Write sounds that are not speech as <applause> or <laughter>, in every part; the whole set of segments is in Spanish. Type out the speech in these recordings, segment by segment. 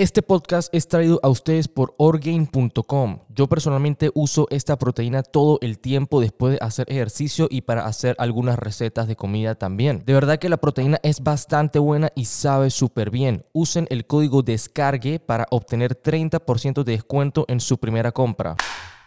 Este podcast es traído a ustedes por Orgain.com. Yo personalmente uso esta proteína todo el tiempo después de hacer ejercicio y para hacer algunas recetas de comida también. De verdad que la proteína es bastante buena y sabe súper bien. Usen el código DESCARGUE para obtener 30% de descuento en su primera compra.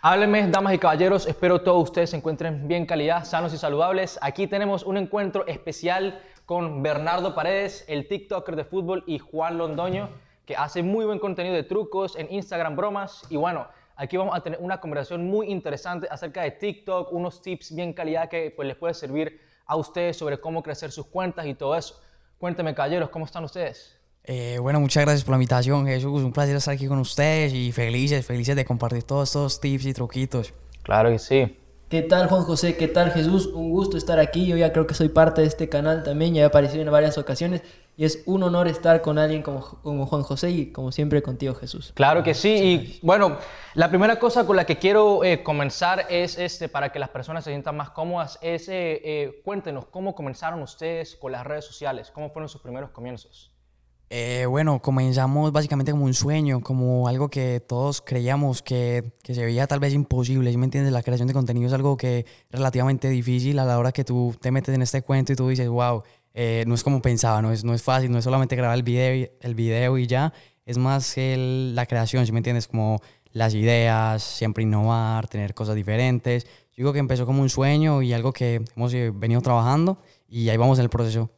Háblenme, damas y caballeros. Espero todos ustedes se encuentren bien calidad, sanos y saludables. Aquí tenemos un encuentro especial con Bernardo Paredes, el TikToker de fútbol, y Juan Londoño que hace muy buen contenido de trucos en Instagram, bromas. Y bueno, aquí vamos a tener una conversación muy interesante acerca de TikTok, unos tips bien calidad que pues, les puede servir a ustedes sobre cómo crecer sus cuentas y todo eso. Cuénteme, caballeros, ¿cómo están ustedes? Eh, bueno, muchas gracias por la invitación, Jesús. Un placer estar aquí con ustedes y felices, felices de compartir todos estos tips y truquitos. Claro que sí. ¿Qué tal Juan José? ¿Qué tal Jesús? Un gusto estar aquí. Yo ya creo que soy parte de este canal también, ya he aparecido en varias ocasiones y es un honor estar con alguien como, como Juan José y como siempre contigo Jesús. Claro que sí. Y bueno, la primera cosa con la que quiero eh, comenzar es este, para que las personas se sientan más cómodas, es eh, eh, cuéntenos cómo comenzaron ustedes con las redes sociales, cómo fueron sus primeros comienzos. Eh, bueno, comenzamos básicamente como un sueño, como algo que todos creíamos que, que se veía tal vez imposible. ¿Sí me entiendes? La creación de contenido es algo que es relativamente difícil a la hora que tú te metes en este cuento y tú dices, wow, eh, no es como pensaba, no es, no es fácil, no es solamente grabar el video, el video y ya, es más el, la creación, ¿sí me entiendes? Como las ideas, siempre innovar, tener cosas diferentes. Yo digo que empezó como un sueño y algo que hemos eh, venido trabajando y ahí vamos en el proceso.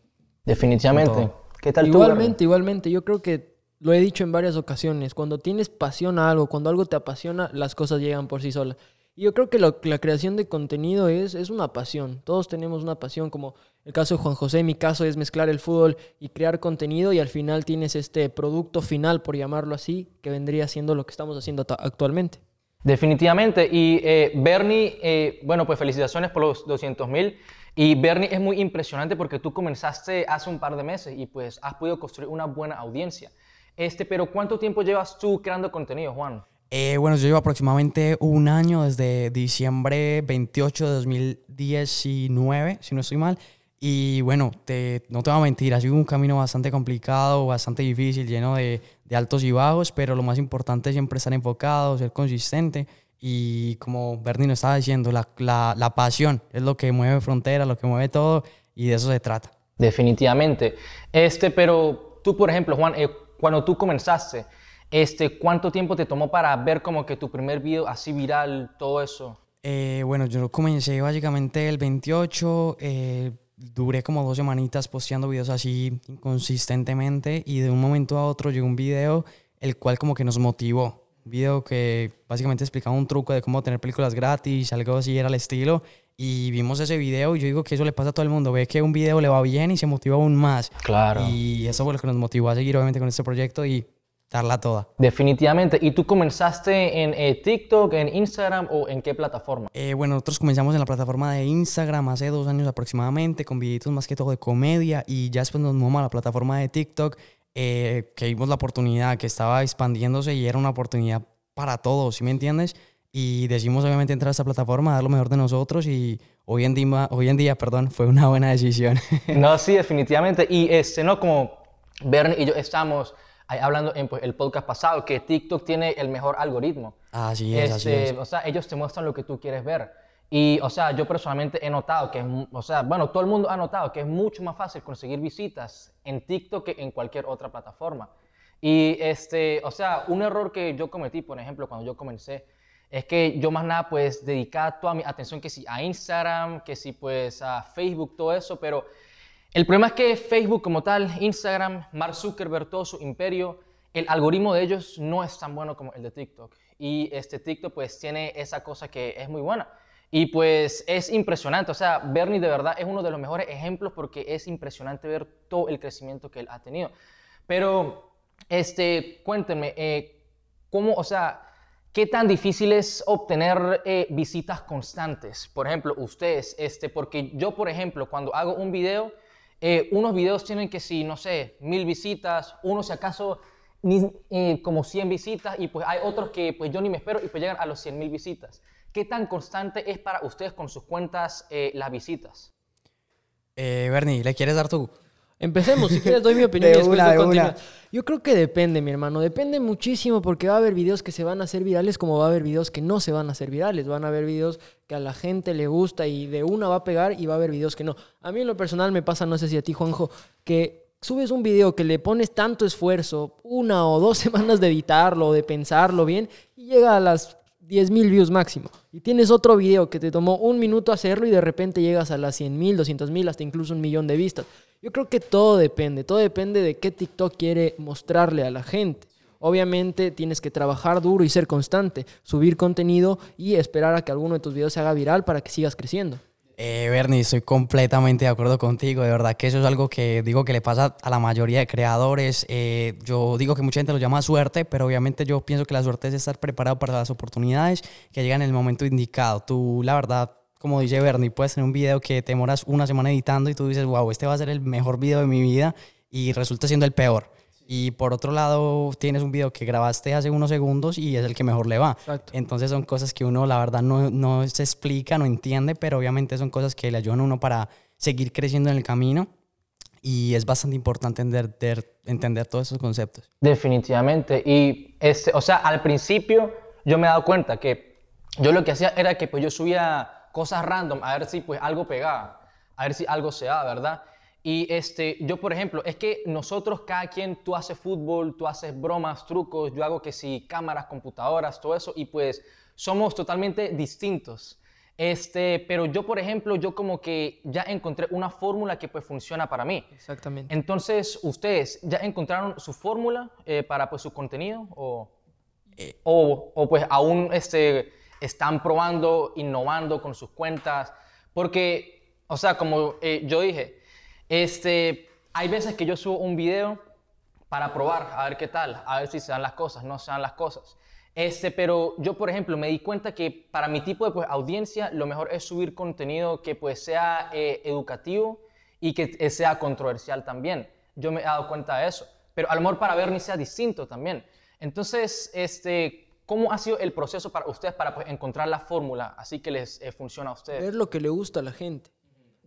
Definitivamente. ¿Qué tal igualmente, igualmente. Yo creo que lo he dicho en varias ocasiones. Cuando tienes pasión a algo, cuando algo te apasiona, las cosas llegan por sí solas. Yo creo que la creación de contenido es, es una pasión. Todos tenemos una pasión, como el caso de Juan José, mi caso es mezclar el fútbol y crear contenido y al final tienes este producto final, por llamarlo así, que vendría siendo lo que estamos haciendo actualmente. Definitivamente. Y eh, Bernie, eh, bueno, pues felicitaciones por los 200 mil. Y Bernie, es muy impresionante porque tú comenzaste hace un par de meses y pues has podido construir una buena audiencia. Este, pero ¿cuánto tiempo llevas tú creando contenido, Juan? Eh, bueno, yo llevo aproximadamente un año desde diciembre 28 de 2019, si no estoy mal. Y bueno, te, no te voy a mentir, ha sido un camino bastante complicado, bastante difícil, lleno de, altos y bajos, pero lo más importante es siempre estar enfocado, ser consistente y como Bernie nos estaba diciendo, la, pasión es lo que mueve fronteras, lo que mueve todo y de eso se trata. Definitivamente. Este, pero tú, por ejemplo, Juan, eh, cuando tú comenzaste, este, ¿cuánto tiempo te tomó para ver como que tu primer video así viral, todo eso? Eh, bueno, yo comencé básicamente el 28, eh, duré como dos semanitas posteando videos así inconsistentemente y de un momento a otro llegó un video el cual como que nos motivó video que básicamente explicaba un truco de cómo tener películas gratis, algo así era el estilo. Y vimos ese video y yo digo que eso le pasa a todo el mundo. Ve que un video le va bien y se motiva aún más. Claro. Y eso fue lo que nos motivó a seguir obviamente con este proyecto y darla toda. Definitivamente. ¿Y tú comenzaste en eh, TikTok, en Instagram o en qué plataforma? Eh, bueno, nosotros comenzamos en la plataforma de Instagram hace dos años aproximadamente con videitos más que todo de comedia y ya después nos movimos a la plataforma de TikTok eh, que vimos la oportunidad que estaba expandiéndose y era una oportunidad para todos, ¿sí me entiendes? Y decidimos obviamente entrar a esta plataforma, dar lo mejor de nosotros y hoy en día, hoy en día perdón, fue una buena decisión. <laughs> No, sí, definitivamente. Y este, no como Bernie y yo estamos hablando en pues, el podcast pasado que TikTok tiene el mejor algoritmo. Así es, así este, es. O sea, ellos te muestran lo que tú quieres ver. Y, o sea, yo personalmente he notado que, o sea, bueno, todo el mundo ha notado que es mucho más fácil conseguir visitas en TikTok que en cualquier otra plataforma. Y, este, o sea, un error que yo cometí, por ejemplo, cuando yo comencé, es que yo más nada, pues, dedicaba toda mi atención que sí a Instagram, que sí, pues, a Facebook, todo eso, pero el problema es que Facebook como tal, Instagram, Mark Zuckerberg, todo su imperio, el algoritmo de ellos no es tan bueno como el de TikTok. Y este TikTok, pues, tiene esa cosa que es muy buena y pues es impresionante, o sea, Bernie de verdad es uno de los mejores ejemplos porque es impresionante ver todo el crecimiento que él ha tenido. Pero, este, cuéntenme, eh, ¿cómo, o sea, qué tan difícil es obtener eh, visitas constantes? Por ejemplo, ustedes, este, porque yo, por ejemplo, cuando hago un video, eh, unos videos tienen que, si, no sé, mil visitas, unos si acaso ni, como 100 visitas, y pues hay otros que pues yo ni me espero y pues llegan a los 100 mil visitas. ¿Qué tan constante es para ustedes con sus cuentas eh, las visitas? Eh, Bernie, ¿le quieres dar tú? Empecemos, si quieres doy mi <laughs> opinión De y después una, de. Yo creo que depende, mi hermano. Depende muchísimo porque va a haber videos que se van a hacer virales como va a haber videos que no se van a hacer virales. Van a haber videos que a la gente le gusta y de una va a pegar y va a haber videos que no. A mí en lo personal me pasa, no sé si a ti, Juanjo, que subes un video que le pones tanto esfuerzo, una o dos <laughs> semanas de editarlo, de pensarlo bien, y llega a las 10.000 views máximo. Y tienes otro video que te tomó un minuto hacerlo y de repente llegas a las 100.000, 200.000, hasta incluso un millón de vistas. Yo creo que todo depende, todo depende de qué TikTok quiere mostrarle a la gente. Obviamente tienes que trabajar duro y ser constante, subir contenido y esperar a que alguno de tus videos se haga viral para que sigas creciendo. Eh, Bernie, estoy completamente de acuerdo contigo. De verdad que eso es algo que digo que le pasa a la mayoría de creadores. Eh, yo digo que mucha gente lo llama suerte, pero obviamente yo pienso que la suerte es estar preparado para las oportunidades que llegan en el momento indicado. Tú, la verdad, como dice Bernie, puedes tener un video que te demoras una semana editando y tú dices, wow, este va a ser el mejor video de mi vida y resulta siendo el peor. Y por otro lado, tienes un video que grabaste hace unos segundos y es el que mejor le va. Exacto. Entonces son cosas que uno, la verdad, no, no se explica, no entiende, pero obviamente son cosas que le ayudan a uno para seguir creciendo en el camino. Y es bastante importante entender, entender todos esos conceptos. Definitivamente. Y, este, o sea, al principio yo me he dado cuenta que yo lo que hacía era que pues yo subía cosas random a ver si pues algo pegaba, a ver si algo se da, ¿verdad? Y este, yo, por ejemplo, es que nosotros, cada quien, tú haces fútbol, tú haces bromas, trucos, yo hago que sí, cámaras, computadoras, todo eso, y pues somos totalmente distintos. Este, pero yo, por ejemplo, yo como que ya encontré una fórmula que pues funciona para mí. Exactamente. Entonces, ¿ustedes ya encontraron su fórmula eh, para pues, su contenido? ¿O, o, o, pues aún este, están probando, innovando con sus cuentas? Porque, o sea, como eh, yo dije, este, hay veces que yo subo un video para probar, a ver qué tal, a ver si se dan las cosas, no se dan las cosas. Este, pero yo, por ejemplo, me di cuenta que para mi tipo de pues, audiencia, lo mejor es subir contenido que pues, sea eh, educativo y que eh, sea controversial también. Yo me he dado cuenta de eso. Pero a lo mejor para Bernie sea distinto también. Entonces, este, ¿cómo ha sido el proceso para ustedes para pues, encontrar la fórmula así que les eh, funciona a ustedes? Ver lo que le gusta a la gente.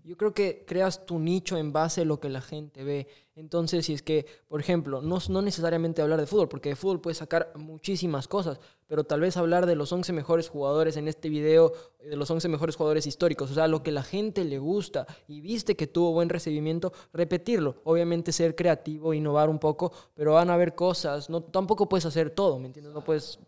Yo creo que creas tu nicho en base a lo que la gente ve. Entonces, si es que, por ejemplo, no, no necesariamente hablar de fútbol, porque de fútbol puedes sacar muchísimas cosas, pero tal vez hablar de los 11 mejores jugadores en este video, de los 11 mejores jugadores históricos, o sea, lo que la gente le gusta y viste que tuvo buen recibimiento, repetirlo. Obviamente ser creativo, innovar un poco, pero van a haber cosas, no, tampoco puedes hacer todo, ¿me entiendes? No puedes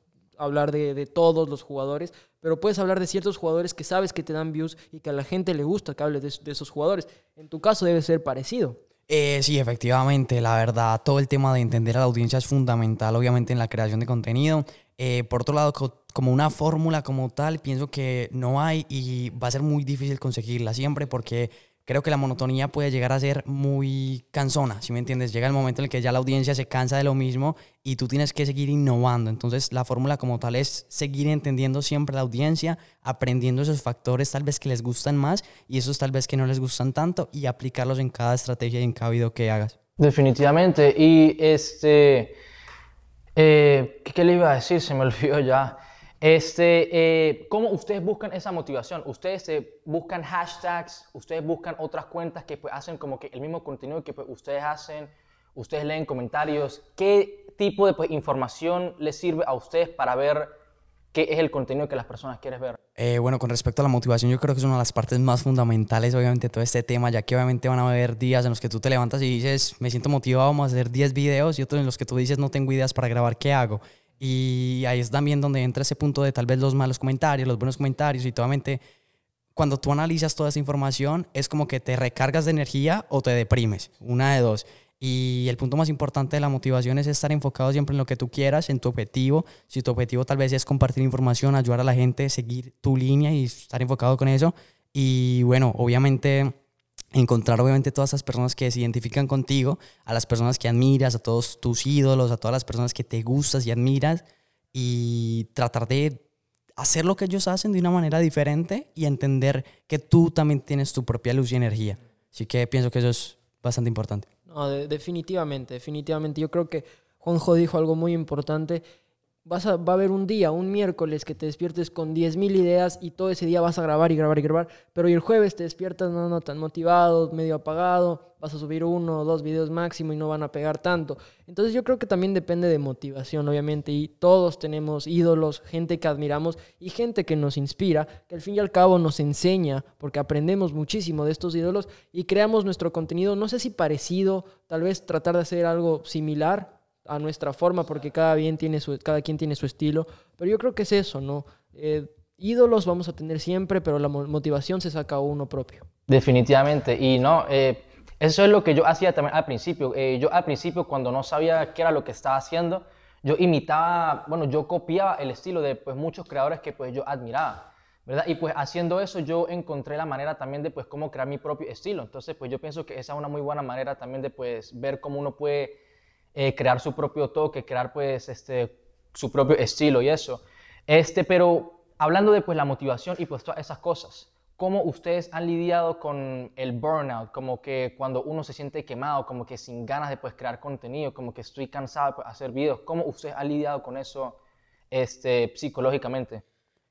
hablar de, de, todos los jugadores, pero puedes hablar de ciertos jugadores que sabes que te dan views y que a la gente le gusta que hables de, esos jugadores. En tu caso debe ser parecido. Eh, sí, efectivamente, la verdad, todo el tema de entender a la audiencia es fundamental, obviamente, en la creación de contenido. Eh, por otro lado, co como una fórmula como tal, pienso que no hay y va a ser muy difícil conseguirla siempre porque creo que la monotonía puede llegar a ser muy cansona, si me entiendes? Llega el momento en el que ya la audiencia se cansa de lo mismo y tú tienes que seguir innovando. Entonces, la fórmula como tal es seguir entendiendo siempre la audiencia, aprendiendo esos factores tal vez que les gustan más y esos tal vez que no les gustan tanto y aplicarlos en cada estrategia y en cada video que hagas. Definitivamente. Y este, eh, ¿qué, ¿qué, le iba a decir? Se me <laughs> olvidó ya. Este, eh, ¿Cómo ustedes buscan esa motivación? ¿Ustedes eh, buscan hashtags? ¿Ustedes buscan otras cuentas que pues, hacen como que el mismo contenido que pues, ustedes hacen? ¿Ustedes leen comentarios? ¿Qué tipo de pues, información les sirve a ustedes para ver qué es el contenido que las personas quieren ver? Eh, bueno, con respecto a la motivación, yo creo que es una de las partes más fundamentales, obviamente, de todo este tema, ya que obviamente van a haber días en los que tú te levantas y dices, me siento motivado, vamos a hacer 10 videos, y otros en los que tú dices, no tengo ideas para grabar, ¿qué hago? Y ahí es también donde entra ese punto de tal vez los malos comentarios, los buenos comentarios y totalmente cuando tú analizas toda esa información es como que te recargas de energía o te deprimes, una de dos. Y el punto más importante de la motivación es estar enfocado siempre en lo que tú quieras, en tu objetivo. Si tu objetivo tal vez es compartir información, ayudar a la gente, seguir tu línea y estar enfocado con eso. Y bueno, obviamente encontrar obviamente todas esas personas que se identifican contigo, a las personas que admiras, a todos tus ídolos, a todas las personas que te gustas y admiras y tratar de hacer lo que ellos hacen de una manera diferente y entender que tú también tienes tu propia luz y energía. Así que pienso que eso es bastante importante. No, de, definitivamente, definitivamente. Yo creo que Juanjo dijo algo muy importante vas a, va a haber un día, un miércoles, que te despiertes con 10.000 ideas y todo ese día vas a grabar y grabar y grabar, pero el jueves te despiertas no, no tan motivado, medio apagado, vas a subir uno o dos videos máximo y no van a pegar tanto. Entonces yo creo que también depende de motivación, obviamente, y todos tenemos ídolos, gente que admiramos y gente que nos inspira, que al fin y al cabo nos enseña, porque aprendemos muchísimo de estos ídolos y creamos nuestro contenido, no sé si parecido, tal vez tratar de hacer algo similar a nuestra forma, porque cada, bien tiene su, cada quien tiene su estilo, pero yo creo que es eso, ¿no? Eh, ídolos vamos a tener siempre, pero la motivación se saca a uno propio. Definitivamente, y no, eh, eso es lo que yo hacía también al principio. Eh, yo al principio, cuando no sabía qué era lo que estaba haciendo, yo imitaba, bueno, yo copiaba el estilo de pues, muchos creadores que pues yo admiraba, ¿verdad? Y pues haciendo eso yo encontré la manera también de pues cómo crear mi propio estilo. Entonces pues yo pienso que esa es una muy buena manera también de pues ver cómo uno puede eh, crear su propio toque, crear pues este, su propio estilo y eso. Este, pero hablando de pues la motivación y pues todas esas cosas, ¿cómo ustedes han lidiado con el burnout? Como que cuando uno se siente quemado, como que sin ganas de pues crear contenido, como que estoy cansado de pues, hacer videos. ¿Cómo ustedes han lidiado con eso este, psicológicamente?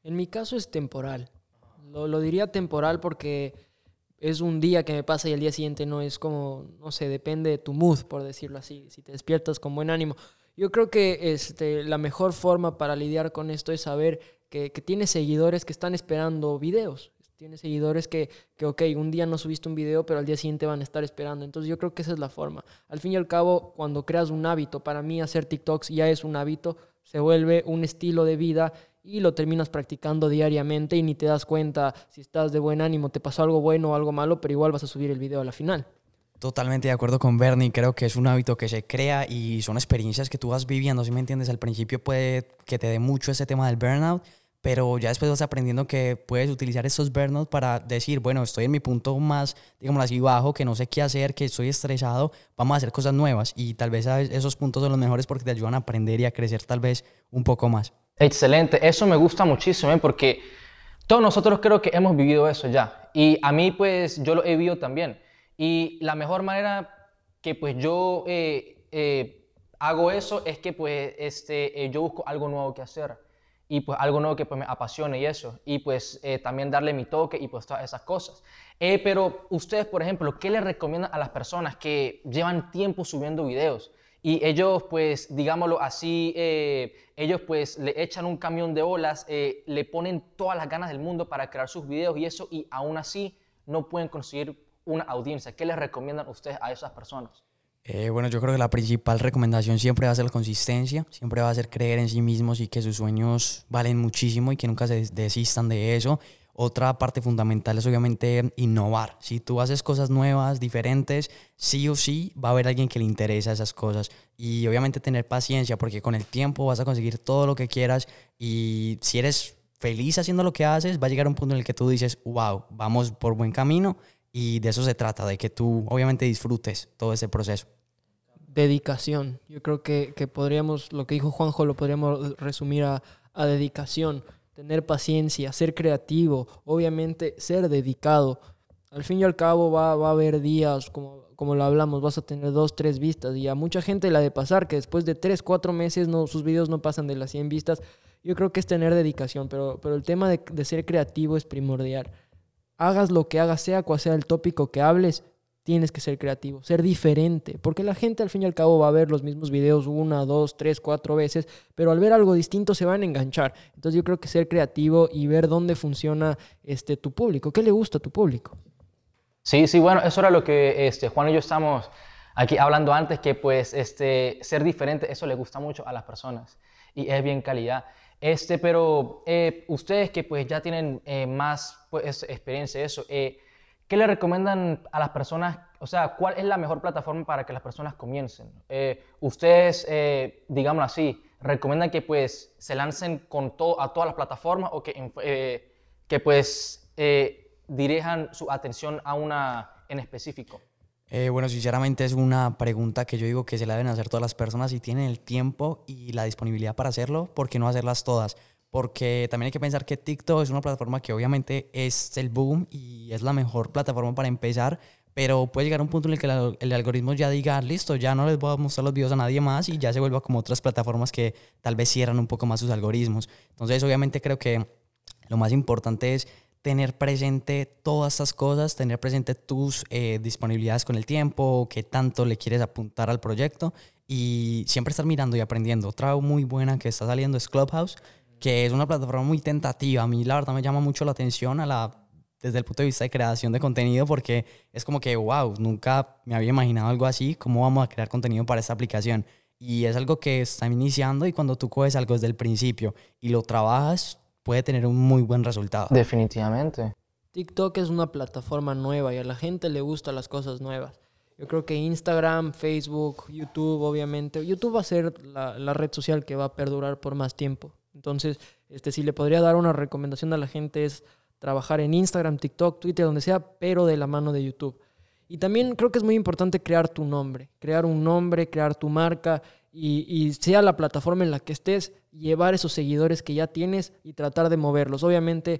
En mi caso es temporal. Lo, lo diría temporal porque es un día que me pasa y el día siguiente no es como, no sé, depende de tu mood, por decirlo así, si te despiertas con buen ánimo. Yo creo que este, la mejor forma para lidiar con esto es saber que, que tienes seguidores que están esperando videos. Tienes seguidores que, que, ok, un día no subiste un video, pero al día siguiente van a estar esperando. Entonces yo creo que esa es la forma. Al fin y al cabo, cuando creas un hábito, para mí hacer TikToks ya es un hábito, se vuelve un estilo de vida y lo terminas practicando diariamente y ni te das cuenta si estás de buen ánimo, te pasó algo bueno o algo malo, pero igual vas a subir el video a la final. Totalmente de acuerdo con Bernie, creo que es un hábito que se crea y son experiencias que tú vas viviendo, si me entiendes, al principio puede que te dé mucho ese tema del burnout, pero ya después vas aprendiendo que puedes utilizar esos burnouts para decir, bueno, estoy en mi punto más, digamos así, bajo, que no sé qué hacer, que estoy estresado, vamos a hacer cosas nuevas y tal vez esos puntos son los mejores porque te ayudan a aprender y a crecer tal vez un poco más. Excelente, eso me gusta muchísimo, ¿eh? porque todos nosotros creo que hemos vivido eso ya. Y a mí, pues, yo lo he vivido también. Y la mejor manera que, pues, yo eh, eh, hago eso es que, pues, este, yo busco algo nuevo que hacer. Y, pues, algo nuevo que, pues, me apasione y eso. Y, pues, también darle mi toque y, pues, todas esas cosas. pero ustedes, por ejemplo, ¿qué le recomiendan a las personas que llevan tiempo subiendo videos? Y ellos, pues, digámoslo así, eh, ellos pues le echan un camión de olas, eh, le ponen todas las ganas del mundo para crear sus videos y eso, y aún así no pueden conseguir una audiencia. ¿Qué les recomiendan ustedes a esas personas? Eh, bueno, yo creo que la principal recomendación siempre va a ser la consistencia, siempre va a ser creer en sí mismos y que sus sueños valen muchísimo y que nunca se desistan de eso otra parte fundamental es obviamente innovar. Si tú haces cosas nuevas, diferentes, sí o sí va a haber alguien que le interesa esas cosas. Y obviamente tener paciencia porque con el tiempo vas a conseguir todo lo que quieras y si eres feliz haciendo lo que haces, va a llegar un punto en el que tú dices, wow, vamos por buen camino y de eso se trata, de que tú obviamente disfrutes todo ese proceso. Dedicación. Yo creo que, que podríamos, lo que dijo Juanjo, lo podríamos resumir a, a dedicación tener paciencia, ser creativo, obviamente ser dedicado. Al fin y al cabo va, va a haber días, como, como lo hablamos, vas a tener dos, tres vistas y a mucha gente la de pasar, que después de tres, cuatro meses no, sus videos no pasan de las 100 vistas. Yo creo que es tener dedicación, pero, pero el tema de, de ser creativo es primordial. Hagas lo que hagas, sea cual sea el tópico que hables, tienes que ser creativo, ser diferente, porque la gente al fin y al cabo va a ver los mismos videos una, dos, tres, cuatro veces, pero al ver algo distinto se van a enganchar. Entonces yo creo que ser creativo y ver dónde funciona este, tu público, qué le gusta a tu público. Sí, sí, bueno, eso era lo que este, Juan y yo estamos aquí hablando antes, que pues este, ser diferente, eso le gusta mucho a las personas y es bien calidad. Este, pero eh, ustedes que pues ya tienen eh, más pues, experiencia eso, eh, ¿Qué le recomiendan a las personas? O sea, ¿cuál es la mejor plataforma para que las personas comiencen? Eh, ustedes, eh, digámoslo así, recomiendan que pues se lancen a todas las plataformas o que, eh, que pues dirijan su atención a una en específico? bueno, sinceramente es una pregunta que yo digo que se la deben hacer todas las personas si tienen el tiempo y la disponibilidad para hacerlo, ¿por qué no hacerlas todas? Porque también hay que pensar que TikTok es una plataforma que obviamente es el boom y es la mejor plataforma para empezar, pero puede llegar a un punto en el que el, algoritmo ya diga, listo, ya no les voy a mostrar los videos a nadie más y ya se vuelva como otras plataformas que tal vez cierran un poco más sus algoritmos. Entonces, obviamente creo que lo más importante es tener presente todas estas cosas, tener presente tus eh, disponibilidades con el tiempo, qué tanto le quieres apuntar al proyecto y siempre estar mirando y aprendiendo. Otra muy buena que está saliendo es Clubhouse, que es una plataforma muy tentativa. A mí la verdad me llama mucho la atención a la desde el punto de vista de creación de contenido porque es como que, wow, nunca me había imaginado algo así, cómo vamos a crear contenido para esta aplicación. Y es algo que está iniciando y cuando tú coges algo desde el principio y lo trabajas, puede tener un muy buen resultado. Definitivamente. TikTok es una plataforma nueva y a la gente le gustan las cosas nuevas. Yo creo que Instagram, Facebook, YouTube, obviamente. YouTube va a ser la, la, red social que va a perdurar por más tiempo. Entonces, este, si le podría dar una recomendación a la gente es trabajar en Instagram, TikTok, Twitter, donde sea, pero de la mano de YouTube. Y también creo que es muy importante crear tu nombre, crear un nombre, crear tu marca y, y, sea la plataforma en la que estés, llevar esos seguidores que ya tienes y tratar de moverlos. Obviamente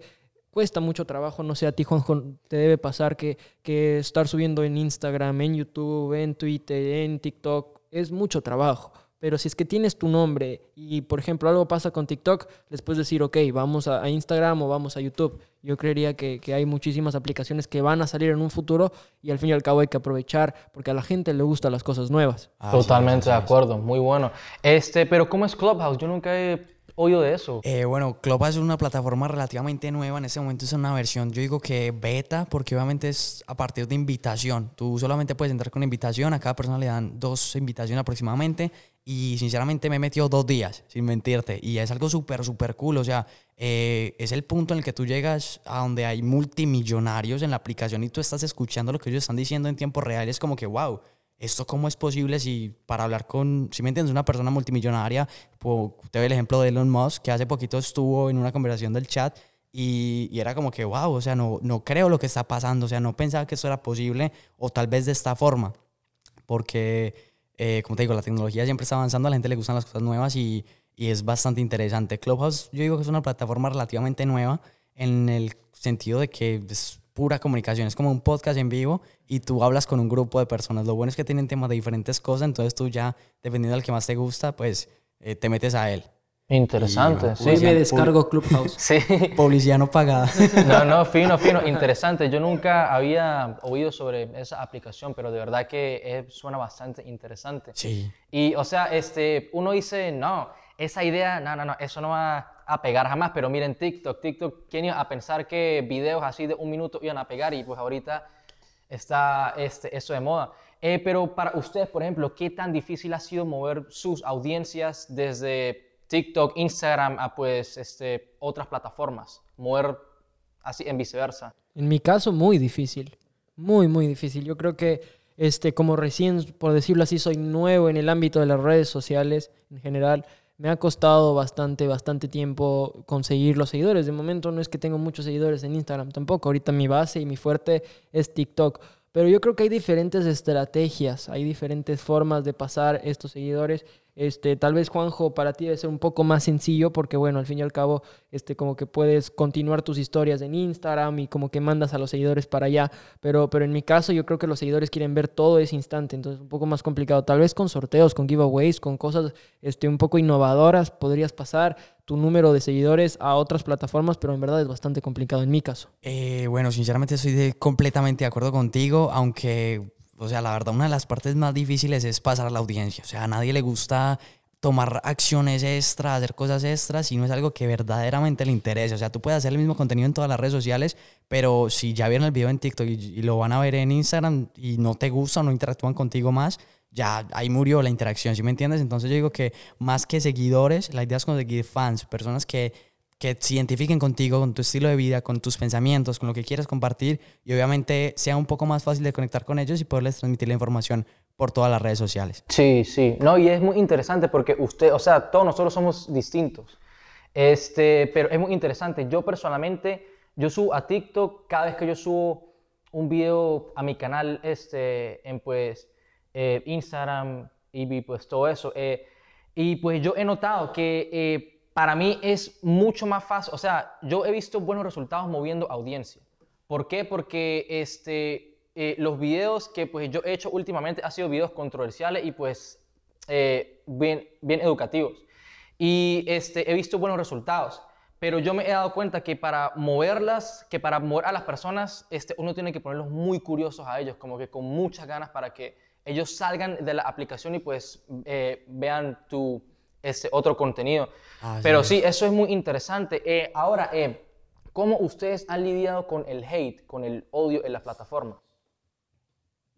cuesta mucho trabajo, no sé, a ti Juanjo te debe pasar que, que estar subiendo en Instagram, en YouTube, en Twitter, en TikTok, es mucho trabajo. Pero si es que tienes tu nombre y, por ejemplo, algo pasa con TikTok, les puedes decir, ok, vamos a, Instagram o vamos a YouTube. Yo creería que, que, hay muchísimas aplicaciones que van a salir en un futuro y al fin y al cabo hay que aprovechar porque a la gente le gustan las cosas nuevas. Ah, Totalmente sí, de acuerdo, muy bueno. Este, pero ¿cómo es Clubhouse? Yo nunca he oído de eso. Eh, bueno, Clubhouse es una plataforma relativamente nueva. En este momento es una versión, yo digo que beta, porque obviamente es a partir de invitación. Tú solamente puedes entrar con invitación. A cada persona le dan dos invitaciones aproximadamente y sinceramente me he metido dos días, sin mentirte. Y es algo súper, súper cool. O sea, eh, es el punto en el que tú llegas a donde hay multimillonarios en la aplicación y tú estás escuchando lo que ellos están diciendo en tiempo real. Es como que, wow, ¿esto cómo es posible si para hablar con, si me entiendes, una persona multimillonaria? Pues, te doy el ejemplo de Elon Musk, que hace poquito estuvo en una conversación del chat. Y, y, era como que, wow, o sea, no, no creo lo que está pasando, o sea, no pensaba que esto era posible o tal vez de esta forma, porque eh, como te digo, la tecnología siempre está avanzando, a la gente le gustan las cosas nuevas y, y, es bastante interesante. Clubhouse, yo digo que es una plataforma relativamente nueva en el sentido de que es pura comunicación, es como un podcast en vivo y tú hablas con un grupo de personas. Lo bueno es que tienen temas de diferentes cosas, entonces tú ya, dependiendo del que más te gusta, pues eh, te metes a él. Interesante, sí. me descargo Clubhouse. <laughs> sí. Publicidad no pagada. no, no, fino, fino, interesante. Yo nunca había oído sobre esa aplicación, pero de verdad que es, suena bastante interesante. Sí. Y, o sea, este, uno dice, no, esa idea, no, no, no, eso no va a pegar jamás, pero miren TikTok, TikTok, ¿quién iba a pensar que videos así de un minuto iban a pegar? Y pues ahorita está este, eso de moda. Eh, pero para ustedes, por ejemplo, ¿qué tan difícil ha sido mover sus audiencias desde TikTok, Instagram a pues este, otras plataformas, mover así en viceversa. En mi caso, muy difícil, muy, muy difícil. Yo creo que este, como recién, por decirlo así, soy nuevo en el ámbito de las redes sociales en general, me ha costado bastante, bastante tiempo conseguir los seguidores. De momento no es que tengo muchos seguidores en Instagram tampoco. Ahorita mi base y mi fuerte es TikTok. Pero yo creo que hay diferentes estrategias, hay diferentes formas de pasar estos seguidores este, tal vez Juanjo para ti debe ser un poco más sencillo porque bueno, al fin y al cabo, este, como que puedes continuar tus historias en Instagram y como que mandas a los seguidores para allá, pero, pero en mi caso yo creo que los seguidores quieren ver todo ese instante, entonces un poco más complicado. Tal vez con sorteos, con giveaways, con cosas este, un poco innovadoras podrías pasar tu número de seguidores a otras plataformas, pero en verdad es bastante complicado en mi caso. Eh, bueno, sinceramente estoy completamente de acuerdo contigo, aunque o sea, la verdad, una de las partes más difíciles es pasar a la audiencia. O sea, a nadie le gusta tomar acciones extras, hacer cosas extras, si no es algo que verdaderamente le interese. O sea, tú puedes hacer el mismo contenido en todas las redes sociales, pero si ya vieron el video en TikTok y, lo van a ver en Instagram y no te gusta o no interactúan contigo más, ya ahí murió la interacción, ¿sí me entiendes? Entonces yo digo que más que seguidores, la idea es conseguir fans, personas que que se identifiquen contigo, con tu estilo de vida, con tus pensamientos, con lo que quieras compartir y obviamente sea un poco más fácil de conectar con ellos y poderles transmitir la información por todas las redes sociales. Sí, sí, no, y es muy interesante porque usted, o sea, todos nosotros somos distintos, este, pero es muy interesante. Yo personalmente, yo subo a TikTok cada vez que yo subo un video a mi canal, este, en pues eh, Instagram y pues todo eso, eh, y pues yo he notado que eh, para mí es mucho más fácil, o sea, yo he visto buenos resultados moviendo audiencia. ¿Por qué? Porque este, eh, los videos que pues yo he hecho últimamente han sido videos controversiales y pues eh, bien, bien educativos. Y este, he visto buenos resultados. Pero yo me he dado cuenta que para moverlas, que para mover a las personas, este, uno tiene que ponerlos muy curiosos a ellos, como que con muchas ganas para que ellos salgan de la aplicación y pues eh, vean tu este, otro contenido. Pero sí, eso es muy interesante. Eh, ahora, eh, ¿cómo ustedes han lidiado con el hate, con el odio en la plataforma?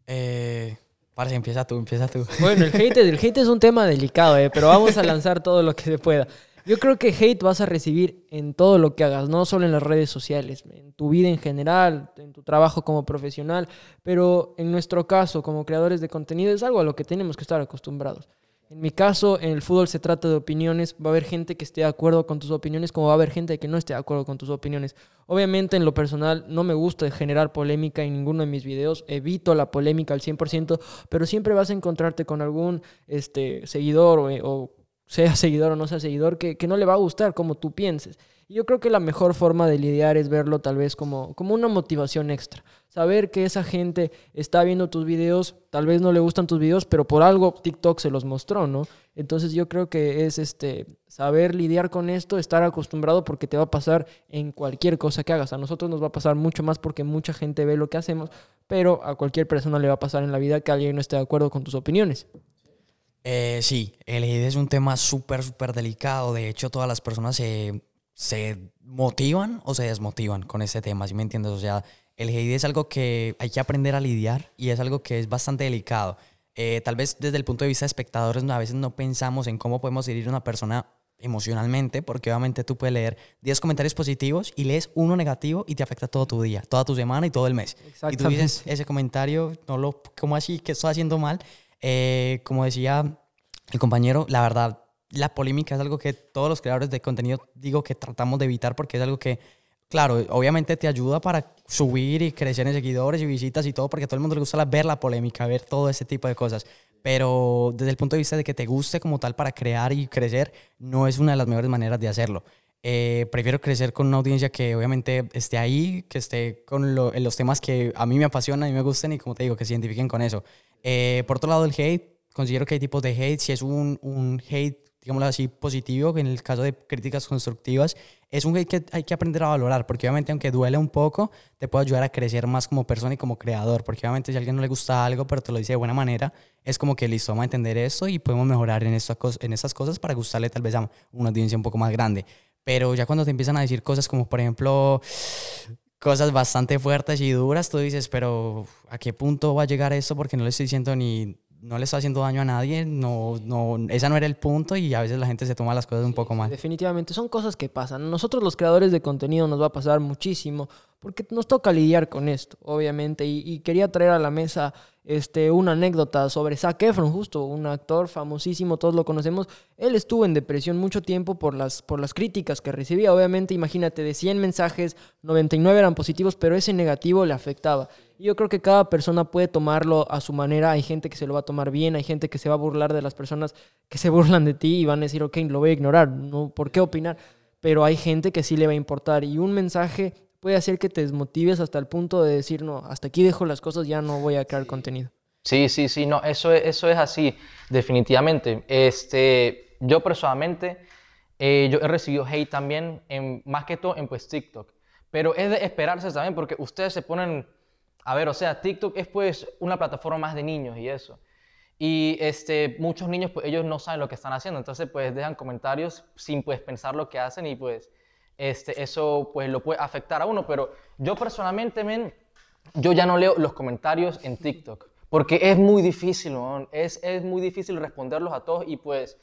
Eh, parece, empieza tú, empieza tú. <laughs> Bueno, el hate, el hate es un tema delicado, eh, pero vamos a lanzar todo lo que se pueda. Yo creo que hate vas a recibir en todo lo que hagas, no solo en las redes sociales, en tu vida en general, en tu trabajo como profesional, pero en nuestro caso, como creadores de contenido, es algo a lo que tenemos que estar acostumbrados. En mi caso, en el fútbol se trata de opiniones. Va a haber gente que esté de acuerdo con tus opiniones, como va a haber gente que no esté de acuerdo con tus opiniones. Obviamente, en lo personal, no me gusta generar polémica en ninguno de mis videos. Evito la polémica al 100%, pero siempre vas a encontrarte con algún este, seguidor o, o sea <laughs> seguidor o no sea seguidor, que, que, no le va a gustar como tú pienses. Y yo creo que la mejor forma de lidiar es verlo tal vez como, como una motivación extra. Saber que esa gente está viendo tus videos, tal vez no le gustan tus videos, pero por algo TikTok se los mostró, ¿no? Entonces yo creo que es este saber lidiar con esto, estar acostumbrado porque te va a pasar en cualquier cosa que hagas. A nosotros nos va a pasar mucho más porque mucha gente ve lo que hacemos, pero a cualquier persona le va a pasar en la vida que alguien no esté de acuerdo con tus opiniones. Eh, sí, el hate es un tema súper, súper delicado. De hecho, todas las personas se, se motivan o se desmotivan con este tema, ¿sí me entiendes? O sea, el hate es algo que hay que aprender a lidiar y es algo que es bastante delicado. Eh, tal vez desde el punto de vista de espectadores a veces no pensamos en cómo podemos herir a una persona emocionalmente, porque obviamente tú puedes leer 10 comentarios positivos y lees uno negativo y te afecta todo tu día, toda tu semana y todo el mes. Y tú dices, ese comentario, no lo, ¿cómo así? que estoy haciendo mal? Eh, como decía el compañero, la verdad, la polémica es algo que todos los creadores de contenido digo que tratamos de evitar porque es algo que, claro, obviamente te ayuda para subir y crecer en seguidores y visitas y todo, porque a todo el mundo le gusta ver la polémica, ver todo ese tipo de cosas. Pero desde el punto de vista de que te guste como tal para crear y crecer, no es una de las mejores maneras de hacerlo. Eh, prefiero crecer con una audiencia que obviamente esté ahí, que esté con los temas que a mí me apasionan y me gusten y como te digo, que se identifiquen con eso. Eh, por otro lado, el hate, considero que hay tipos de hate. Si es un, un hate, digámoslo así, positivo, que en el caso de críticas constructivas, es un hate que hay que aprender a valorar, porque obviamente aunque duele un poco, te puede ayudar a crecer más como persona y como creador, porque obviamente si a alguien no le gusta algo, pero te lo dice de buena manera, es como que listo, vamos a entender esto y podemos mejorar en, estas en esas cosas para gustarle tal vez a una audiencia un poco más grande. Pero ya cuando te empiezan a decir cosas como, por ejemplo, cosas bastante fuertes y duras, tú dices, pero ¿a qué punto va a llegar eso? Porque no le estoy diciendo ni, no le estoy haciendo daño a nadie, no, no, esa no era el punto y a veces la gente se toma las cosas un poco mal. Definitivamente, son cosas que pasan. Nosotros los creadores de contenido nos va a pasar muchísimo porque nos toca lidiar con esto, obviamente, y, y quería traer a la mesa este, una anécdota sobre Zac Efron, justo un actor famosísimo, todos lo conocemos. Él estuvo en depresión mucho tiempo por las, por las críticas que recibía. Obviamente, imagínate, de 100 mensajes, 99 eran positivos, pero ese negativo le afectaba. Yo creo que cada persona puede tomarlo a su manera. Hay gente que se lo va a tomar bien, hay gente que se va a burlar de las personas que se <laughs> burlan de ti y van a decir, ok, lo voy a ignorar, no, ¿por qué opinar? Pero hay gente que sí le va a importar y un mensaje puede hacer que te desmotives hasta el punto de decir, no, hasta aquí dejo las cosas, ya no voy a crear contenido. Sí, sí, sí, no, eso es, eso es así, definitivamente. Este, yo personalmente, eh, yo he recibido hate también, en, más que todo en pues TikTok, pero es de esperarse también porque ustedes se ponen, a ver, o sea, TikTok es pues una plataforma más de niños y eso. Y este, muchos niños, pues ellos no saben lo que están haciendo, entonces pues dejan comentarios sin pues pensar lo que hacen y pues este, eso pues lo puede afectar a uno, pero yo personalmente, men, yo ya no leo los comentarios en TikTok, porque es muy difícil, es, es muy difícil responderlos a todos y pues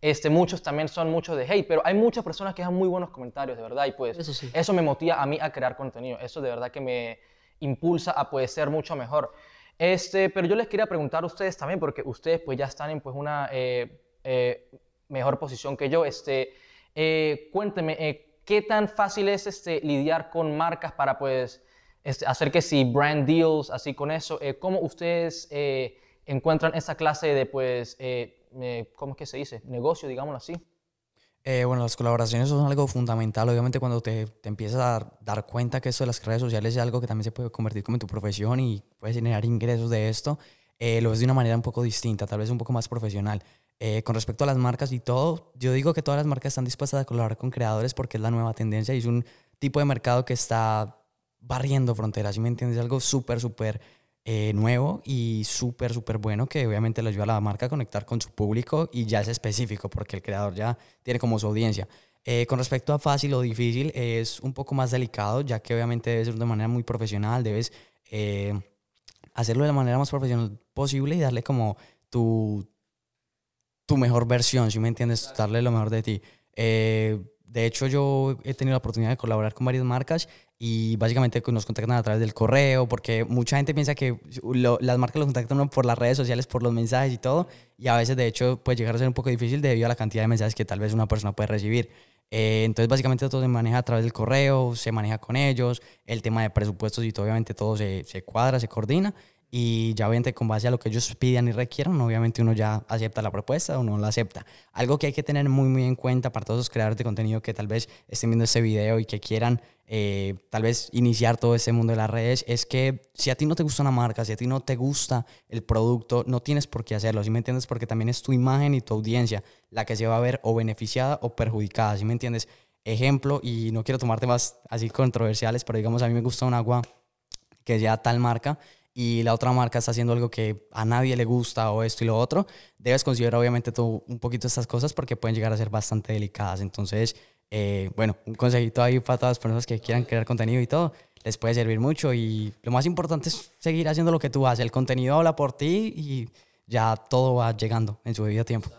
este, muchos también son muchos de hate, pero hay muchas personas que dan muy buenos comentarios, de verdad, y pues eso, eso me motiva a mí a crear contenido, eso de verdad que me impulsa a poder ser mucho mejor. Este, pero yo les quería preguntar a ustedes también, porque ustedes pues ya están en pues una eh, eh, mejor posición que yo, este, eh, cuénteme, ¿qué tan fácil es este, lidiar con marcas para pues, este, hacer que si brand deals, así con eso? ¿Cómo ustedes encuentran esa clase de, pues, ¿cómo es que se dice? Negocio, digámoslo así. Eh, bueno, las colaboraciones son algo fundamental. Obviamente, cuando te, te empiezas a dar, cuenta que esto de las redes sociales es algo que también se puede convertir como en tu profesión y puedes generar ingresos de esto, eh, lo ves de una manera un poco distinta, tal vez un poco más profesional. Eh, con respecto a las marcas y todo, yo digo que todas las marcas están dispuestas a colaborar con creadores porque es la nueva tendencia y es un tipo de mercado que está barriendo fronteras, ¿sí me entiendes? Algo súper, súper eh, nuevo y súper, súper bueno que obviamente le ayuda a la marca a conectar con su público y ya es específico porque el creador ya tiene como su audiencia. Eh, con respecto a fácil o difícil, es un poco más delicado, ya que obviamente debe ser de manera muy profesional, debes eh, hacerlo de la manera más profesional posible y darle como tu, tu mejor versión, si me entiendes, darle lo mejor de ti. Eh, de hecho, yo he tenido la oportunidad de colaborar con varias marcas y básicamente nos contactan a través del correo, porque mucha gente piensa que las marcas los contactan por las redes sociales, por los mensajes y todo, y a veces de hecho puede llegar a ser un poco difícil debido a la cantidad de mensajes que tal vez una persona puede recibir. Eh, entonces básicamente todo se maneja a través del correo, se maneja con ellos, el tema de presupuestos y todo, obviamente todo se, se cuadra, se coordina y ya obviamente con base a lo que ellos pidan y requieran, obviamente uno ya acepta la propuesta o no la acepta. Algo que hay que tener muy muy en cuenta para todos los creadores de contenido que tal vez estén viendo este video y que quieran eh, tal vez iniciar todo este mundo de las redes es que si a ti no te gusta una marca, si a ti no te gusta el producto, no tienes por qué hacerlo, ¿sí me entiendes? Porque también es tu imagen y tu audiencia la que se va a ver o beneficiada o perjudicada, ¿sí me entiendes? Ejemplo, y no quiero tomarte más así controversiales, pero digamos a mí me gusta un agua que sea tal marca y la otra marca está haciendo algo que a nadie le gusta o esto y lo otro, debes considerar obviamente tú un poquito estas cosas porque pueden llegar a ser bastante delicadas. Entonces, eh, bueno, un consejito ahí para todas las personas que quieran crear contenido y todo, les puede servir mucho y lo más importante es seguir haciendo lo que tú haces. El contenido habla por ti y ya todo va llegando en su debido tiempo.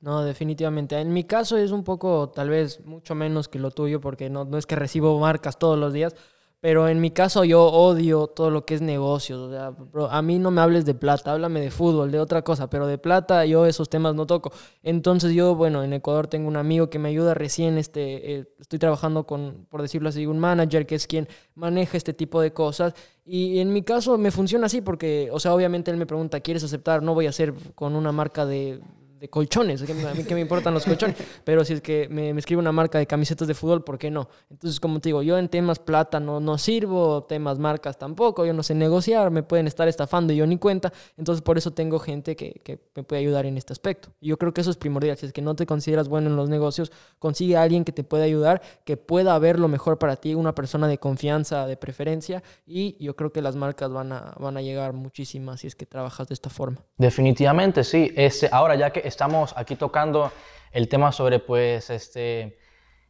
No, definitivamente. En mi caso es un poco, tal vez, mucho menos que lo tuyo, porque no, no es que recibo marcas todos los días, pero en mi caso yo odio todo lo que es negocios. O sea, a mí no me hables de plata, háblame de fútbol, de otra cosa, pero de plata yo esos temas no toco. Entonces yo, bueno, en Ecuador tengo un amigo que me ayuda recién, este, eh, estoy trabajando con, por decirlo así, un manager que es quien maneja este tipo de cosas. Y en mi caso me funciona así porque, o sea, obviamente él me pregunta, ¿quieres aceptar? No voy a hacer con una marca de de colchones, que a mí que me importan los colchones, pero si es que me, me, escribe una marca de camisetas de fútbol, ¿por qué no? Entonces, como te digo, yo en temas plata no, no sirvo, temas marcas tampoco, yo no sé negociar, me pueden estar estafando y yo ni cuenta, entonces por eso tengo gente que, que me puede ayudar en este aspecto. Y yo creo que eso es primordial, si es que no te consideras bueno en los negocios, consigue a alguien que te pueda ayudar, que pueda ver lo mejor para ti, una persona de confianza, de preferencia, y yo creo que las marcas van a, van a llegar muchísimas si es que trabajas de esta forma. Definitivamente, sí. Este, ahora ya que estamos aquí tocando el tema sobre pues este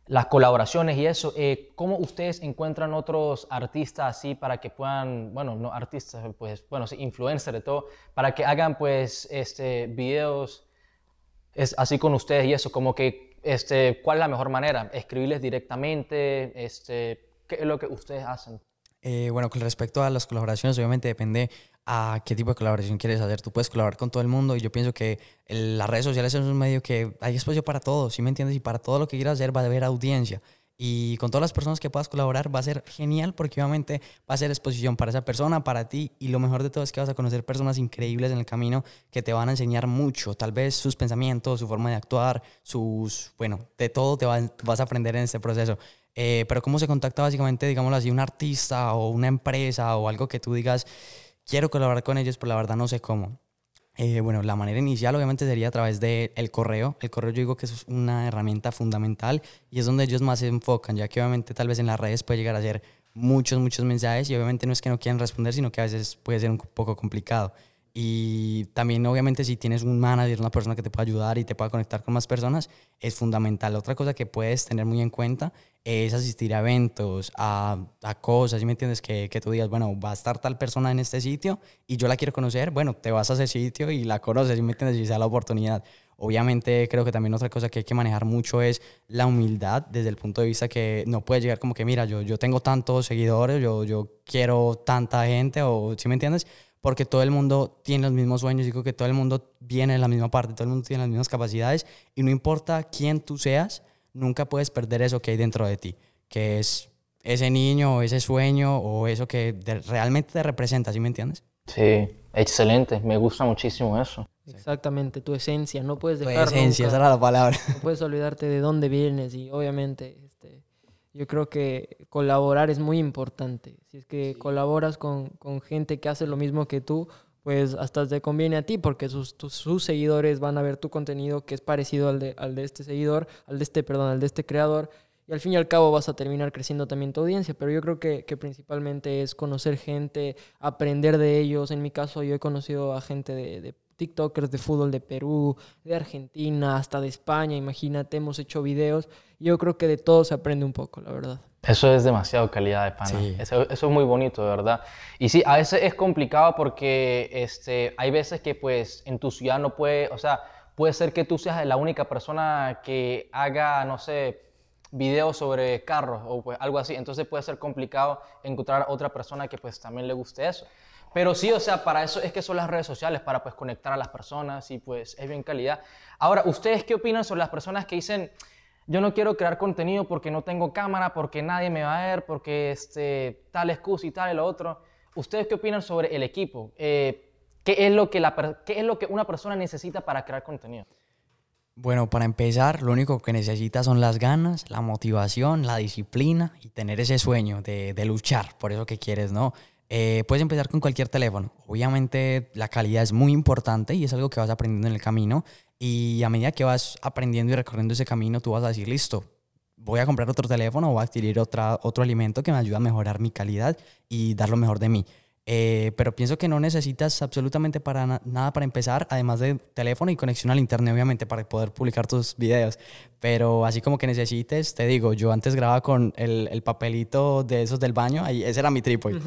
las colaboraciones y eso, eh, ¿cómo ustedes encuentran otros artistas así para que puedan, bueno, no artistas, pues, bueno, sí, influencers de todo, para que hagan pues este videos es, así con ustedes y eso, como que, este, ¿cuál es la mejor manera? ¿Escribirles directamente? Este, ¿Qué es lo que ustedes hacen? Eh, bueno, con respecto a las colaboraciones, obviamente depende a qué tipo de colaboración quieres hacer. Tú puedes colaborar con todo el mundo y yo pienso que las redes sociales es un medio que hay espacio para todo, ¿sí me entiendes? Y para todo lo que quieras hacer va a haber audiencia. Y con todas las personas que puedas colaborar va a ser genial porque obviamente va a ser exposición para esa persona, para ti. Y lo mejor de todo es que vas a conocer personas increíbles en el camino que te van a enseñar mucho. Tal vez sus pensamientos, su forma de actuar, sus, bueno, de todo te vas a aprender en este proceso. Eh, pero cómo se contacta básicamente, digámoslo así, un artista o una empresa o algo que tú digas, quiero colaborar con ellos, pero la verdad no sé cómo. Eh, bueno, la manera inicial obviamente sería a través del el correo. El correo yo digo que es una herramienta fundamental y es donde ellos más se enfocan, ya que obviamente tal vez en las redes puede llegar a ser muchos, muchos mensajes y obviamente no es que no quieran responder, sino que a veces puede ser un poco complicado. Y también, obviamente, si tienes un manager, una persona que te pueda ayudar y te pueda conectar con más personas, es fundamental. Otra cosa que puedes tener muy en cuenta es asistir a eventos, a, a cosas, ¿sí me entiendes? Que, que, tú digas, bueno, va a estar tal persona en este sitio y yo la quiero conocer, bueno, te vas a ese sitio y la conoces, ¿sí me entiendes? Y sea la oportunidad. Obviamente, creo que también otra cosa que hay que manejar mucho es la humildad, desde el punto de vista que no puedes llegar como que, mira, yo, yo tengo tantos seguidores, yo, yo quiero tanta gente, o, ¿sí me entiendes? Porque todo el mundo tiene los mismos sueños, digo que todo el mundo viene de la misma parte, todo el mundo tiene las mismas capacidades y no importa quién tú seas, nunca puedes perder eso que hay dentro de ti, que es ese niño o ese sueño o eso que realmente te representa, ¿sí me entiendes? Sí, Excelente, me gusta muchísimo eso. Exactamente, tu esencia, no puedes Tu dejar esencia, nunca- esa era la palabra. no puedes olvidarte de dónde vienes y obviamente yo creo que colaborar es muy importante. Si es que colaboras con, con gente que hace lo mismo que tú, pues hasta te conviene a ti porque sus, tus- sus seguidores van a ver tu contenido que es parecido al de, al de este seguidor, al de este, perdón, al de este creador. Y al fin y al cabo vas a terminar creciendo también tu audiencia, pero yo creo que, que principalmente es conocer gente, aprender de ellos. En mi caso yo he conocido a gente de, de TikTokers de fútbol de Perú, de Argentina, hasta de España, imagínate, hemos hecho videos. Yo creo que de todo se aprende un poco, la verdad. Eso es demasiado calidad de pana. Sí. Eso, eso es muy bonito, de verdad. Y sí, a veces es complicado porque este, hay veces que pues en tu ciudad no puede, o sea, puede ser que tú seas la única persona que haga, no sé, videos sobre carros o pues algo así. Entonces puede ser complicado encontrar otra persona que pues también le guste eso. Pero sí, o sea, para eso es que son las redes sociales, para pues conectar a las personas y pues es bien calidad. Ahora, ¿ustedes qué opinan sobre las personas que dicen, yo no quiero crear contenido porque no tengo cámara, porque nadie me va a ver, porque este, tal excusa y tal y lo otro? ¿Ustedes qué opinan sobre el equipo? Eh, ¿qué, es lo que la, ¿Qué es lo que una persona necesita para crear contenido? Bueno, para empezar, lo único que necesitas son las ganas, la motivación, la disciplina y tener ese sueño de, de luchar por eso que quieres, ¿no? Eh, puedes empezar con cualquier teléfono. Obviamente la calidad es muy importante y es algo que vas aprendiendo en el camino. Y a medida que vas aprendiendo y recorriendo ese camino, tú vas a decir, listo, voy a comprar otro teléfono o voy a adquirir otra, otro alimento que me ayude a mejorar mi calidad y dar lo mejor de mí. Eh, pero pienso que no necesitas absolutamente para na- nada para empezar, además de teléfono y conexión al internet, obviamente, para poder publicar tus videos. Pero así como que necesites, te digo, yo antes grababa con el, el papelito de esos del baño, ahí, ese era mi trípode.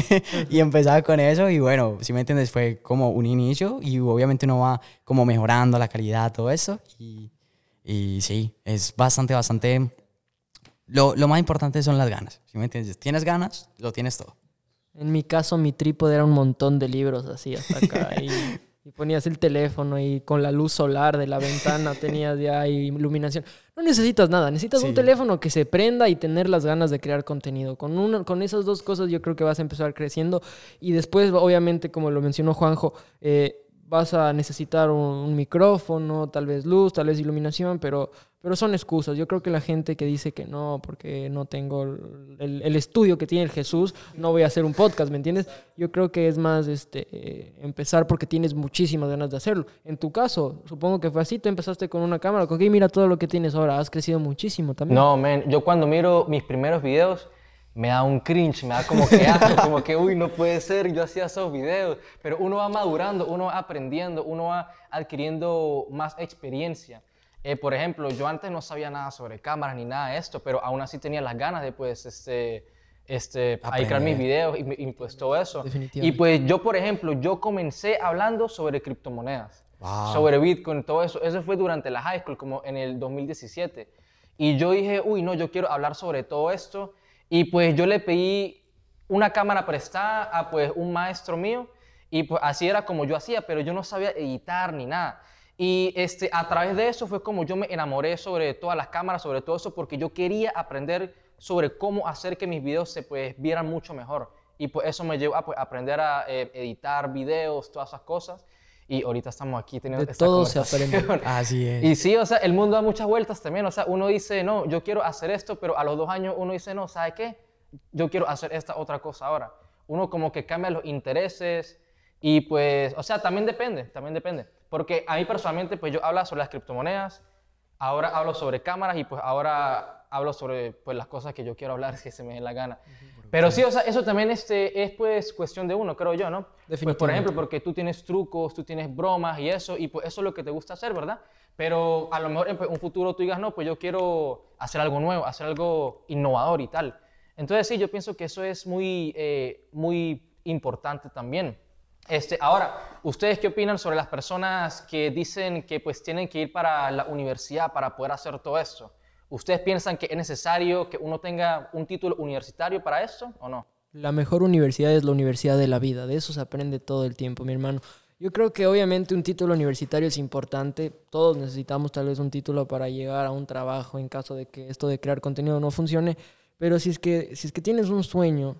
<laughs> y empezaba con eso y bueno, si me entiendes, fue como un inicio y obviamente uno va como mejorando la calidad, todo eso. Y, y sí, es bastante, bastante... Lo, lo más importante son las ganas, si me entiendes? Tienes ganas, lo tienes todo. En mi caso, mi trípode era un montón de libros así hasta acá. <laughs> y, y ponías el teléfono y con la luz solar de la ventana tenías ya iluminación. No necesitas nada, necesitas un teléfono que se prenda y tener las ganas de crear contenido. Con, una, con esas dos cosas yo creo que vas a empezar creciendo. Y después, obviamente, como lo mencionó Juanjo, eh, vas a necesitar un, micrófono, tal vez luz, tal vez iluminación, pero, pero son excusas. Yo creo que la gente que dice que no, porque no tengo el, estudio que tiene el Jesús, no voy a hacer un podcast, ¿me entiendes? Yo creo que es más este, empezar porque tienes muchísimas ganas de hacerlo. En tu caso, supongo que fue así, tú empezaste con una cámara, ok, mira todo lo que tienes ahora, has crecido muchísimo también. No, man, yo cuando miro mis primeros videos me da un cringe, me da como que asco, como que, uy, no puede ser, yo hacía esos videos. Pero uno va madurando, uno va aprendiendo, uno va adquiriendo más experiencia. Eh, por ejemplo, yo antes no sabía nada sobre cámaras ni nada de esto, pero aún así tenía las ganas de, pues, este, este, ahí crear mis videos y, y, pues todo eso. Y pues yo, por ejemplo, yo comencé hablando sobre criptomonedas, Wow. sobre Bitcoin, todo eso. Eso fue durante la high school, como en el 2017. Y yo dije, uy, no, yo quiero hablar sobre todo esto. Y pues yo le pedí una cámara prestada a pues un maestro mío. Y pues así era como yo hacía, pero yo no sabía editar ni nada. Y este, a través de eso fue como yo me enamoré sobre todas las cámaras, sobre todo eso, porque yo quería aprender sobre cómo hacer que mis videos se pues, vieran mucho mejor. Y pues eso me llevó a pues, aprender a eh, editar videos, todas esas cosas. Y ahorita estamos aquí teniendo De esta todo se aprende. <laughs> Así es. Y sí, o sea, el mundo da muchas vueltas también. O sea, uno dice, no, yo quiero hacer esto, pero a los dos años uno dice, no, ¿sabe qué? Yo quiero hacer esta otra cosa ahora. Uno como que cambia los intereses y pues, o sea, también depende, también depende. Porque a mí personalmente, pues yo hablo sobre las criptomonedas, ahora hablo sobre cámaras y pues ahora hablo sobre pues las cosas que yo quiero hablar <laughs> si se me dé la gana. Pero sí, o sea, eso también este, es pues cuestión de uno, creo yo, ¿no? Pues, por ejemplo, porque tú tienes trucos, tú tienes bromas y eso, y pues eso es lo que te gusta hacer, ¿verdad? Pero a lo mejor en pues, un futuro tú digas, no, pues yo quiero hacer algo nuevo, hacer algo innovador y tal. Entonces sí, yo pienso que eso es muy, eh, muy importante también. Este, ahora, ¿ustedes qué opinan sobre las personas que dicen que pues tienen que ir para la universidad para poder hacer todo esto? ¿Ustedes piensan que es necesario que uno tenga un título universitario para esto o no? La mejor universidad es la universidad de la vida, de eso se aprende todo el tiempo, mi hermano. Yo creo que obviamente un título universitario es importante, todos necesitamos tal vez un título para llegar a un trabajo en caso de que esto de crear contenido no funcione, pero si es que, si es que tienes un sueño,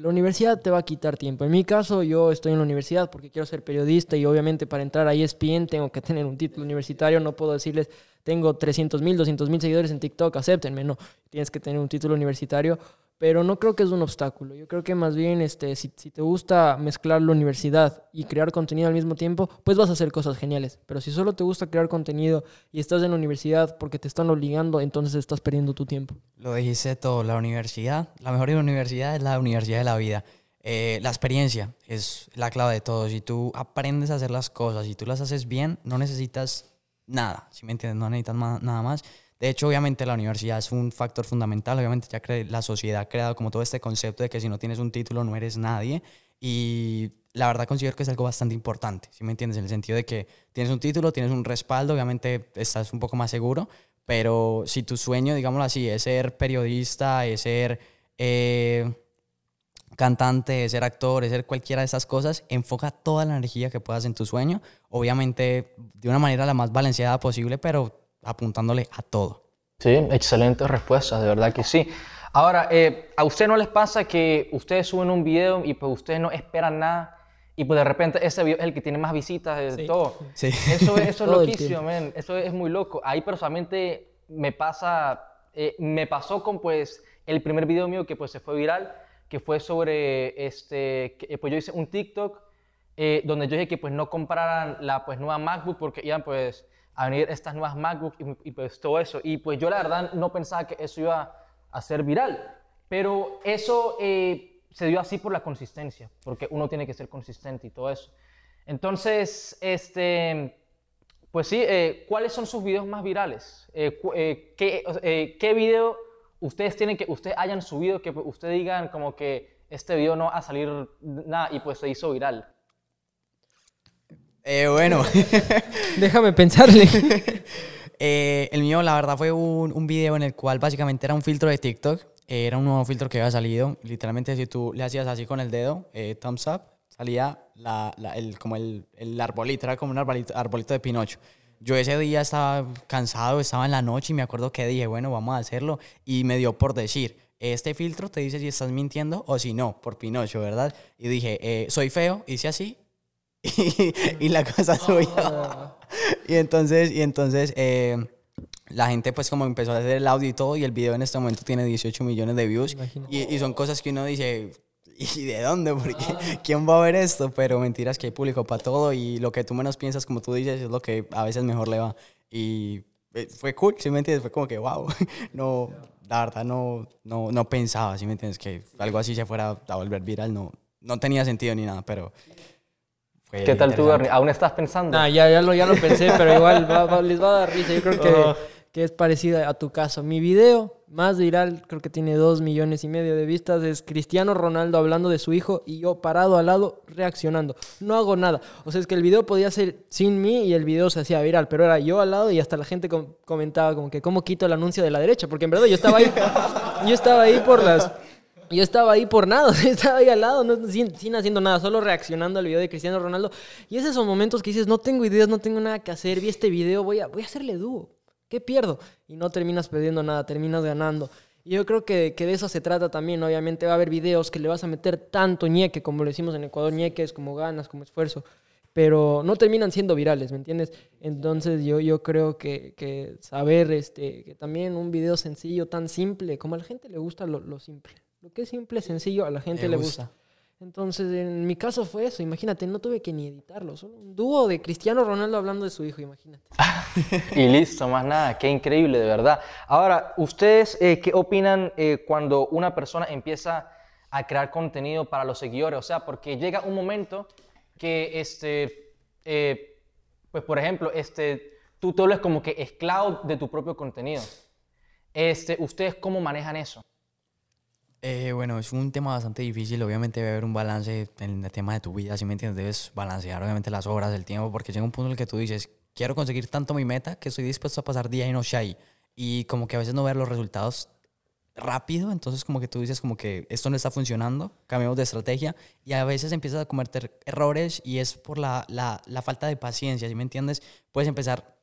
la universidad te va a quitar tiempo. En mi caso, yo estoy en la universidad porque quiero ser periodista y obviamente para entrar a ESPN tengo que tener un título universitario. No puedo decirles, tengo 300 mil, 200 mil seguidores en TikTok, acéptenme. No, tienes que tener un título universitario pero no creo que es un obstáculo. Yo creo que más bien este, si, si, te gusta mezclar la universidad y crear contenido al mismo tiempo, pues vas a hacer cosas geniales. Pero si solo te gusta crear contenido y estás en la universidad porque te están obligando, entonces estás perdiendo tu tiempo. Lo dijiste todo, la universidad, la mejor universidad es la universidad de la vida. Eh, la experiencia es la clave de todo. Si tú aprendes a hacer las cosas y tú las haces bien, no necesitas nada, si me entiendes, no necesitas nada más. De hecho, obviamente la universidad es un factor fundamental, obviamente ya la sociedad ha creado como todo este concepto de que si no tienes un título no eres nadie. Y la verdad considero que es algo bastante importante, si me entiendes? En el sentido de que tienes un título, tienes un respaldo, obviamente estás un poco más seguro, pero si tu sueño, digámoslo así, es ser periodista, es ser eh, cantante, es ser actor, es ser cualquiera de esas cosas, enfoca toda la energía que puedas en tu sueño, obviamente de una manera la más balanceada posible, pero apuntándole a todo. Sí, excelentes respuestas, de verdad que sí. Ahora, eh, ¿a usted no les pasa que ustedes suben un video y pues ustedes no esperan nada y pues de repente ese video es el que tiene más visitas de todo? Sí. Eso, eso es <laughs> loquísimo, man. Eso es muy loco. Ahí personalmente me pasa, eh, me pasó con pues el primer video mío que pues se fue viral, que fue sobre, este, que, pues yo hice un TikTok eh, donde yo dije que pues no compraran la pues nueva MacBook porque iban pues a venir estas nuevas MacBooks y, pues todo eso. Y pues yo la verdad no pensaba que eso iba a ser viral, pero eso eh, se dio así por la consistencia, porque uno tiene que ser consistente y todo eso. Entonces, este, pues sí, eh, ¿cuáles son sus videos más virales? Eh, ¿qué, ¿Qué video ustedes tienen que, ustedes hayan subido que ustedes digan como que este video no va a salir nada y pues se hizo viral? Eh, bueno. <laughs> Déjame pensarle. <laughs> Eh, el mío, la verdad, fue un, un, video en el cual básicamente era un filtro de TikTok. era un nuevo filtro que había salido. Literalmente, si tú le hacías así con el dedo, eh, thumbs up, salía la, la, el, como el, el, arbolito, era como un arbolito, arbolito de Pinocho. Yo ese día estaba cansado, estaba en la noche y me acuerdo que dije, bueno, vamos a hacerlo. Y me dio por decir, este filtro te dice si estás mintiendo o si no, por Pinocho, ¿verdad? Y dije, soy feo, hice así, <laughs> y, la cosa <laughs> subió. y entonces, y entonces eh, la gente pues como empezó a hacer el audio y todo y el video en este momento tiene 18 millones de views. Y, y, son cosas que uno dice, <laughs> ¿y de dónde? Porque <laughs> ¿quién va a ver esto? Pero mentiras que hay público para todo y lo que tú menos piensas, como tú dices, es lo que a veces mejor le va. Y eh, fue cool, ¿sí me entiendes? Fue como que, wow, <laughs> no, la verdad no, no, no pensaba, ¿sí me entiendes? Que algo así se fuera a volver viral, no, no tenía sentido ni nada, pero ¿Qué tal tú, Bernie? ¿Aún estás pensando? Ah, ya, ya, lo, ya lo pensé, pero igual les va a dar risa. Yo creo que, que es parecida a tu caso. Mi video más viral, creo que tiene dos millones y medio de vistas, es Cristiano Ronaldo hablando de su hijo y yo parado al lado reaccionando. No hago nada. O sea, es que el video podía ser sin mí y el video se hacía viral, pero era yo al lado y hasta la gente comentaba como que cómo quito el anuncio de la derecha, porque en verdad yo estaba ahí, <laughs> yo estaba ahí por las yo estaba ahí por nada, <laughs> estaba ahí al lado, no, sin, haciendo nada, solo reaccionando al video de Cristiano Ronaldo. Y es esos momentos que dices, no tengo ideas, no tengo nada que hacer, vi este video, voy a, voy a hacerle dúo. ¿Qué pierdo? Y no terminas perdiendo nada, terminas ganando. Y yo creo que, que, de eso se trata también. Obviamente va a haber videos que le vas a meter tanto ñeque, como lo decimos en Ecuador, ñeques, como ganas, como esfuerzo. Pero no terminan siendo virales, ¿me entiendes? Entonces yo, yo creo que, que saber este, que también un video sencillo, tan simple, como a la gente le gusta lo, lo simple. Lo que es simple, sencillo, a la gente le gusta. Entonces, en mi caso fue eso. Imagínate, no tuve que ni editarlo. Solo un dúo de Cristiano Ronaldo hablando de su hijo, imagínate. <laughs> y listo, más nada. Qué increíble, de verdad. Ahora, ¿ustedes eh, qué opinan eh, cuando una persona empieza a crear contenido para los seguidores? O sea, porque llega un momento que, este, eh, pues, por ejemplo, este, tú te vuelves como que esclavo de tu propio contenido. Este, ¿Ustedes cómo manejan eso? Eh, bueno, es un tema bastante difícil. Obviamente debe haber un balance en el tema de tu vida, si me entiendes. Debes balancear obviamente las horas, el tiempo, porque llega un punto en el que tú dices, quiero conseguir tanto mi meta que estoy dispuesto a pasar día y noche ahí. Y como que a veces no ver los resultados rápido, entonces como que tú dices como que esto no está funcionando, cambiamos de estrategia y a veces empiezas a cometer errores y es por la, la, falta de paciencia, si me entiendes? Puedes empezar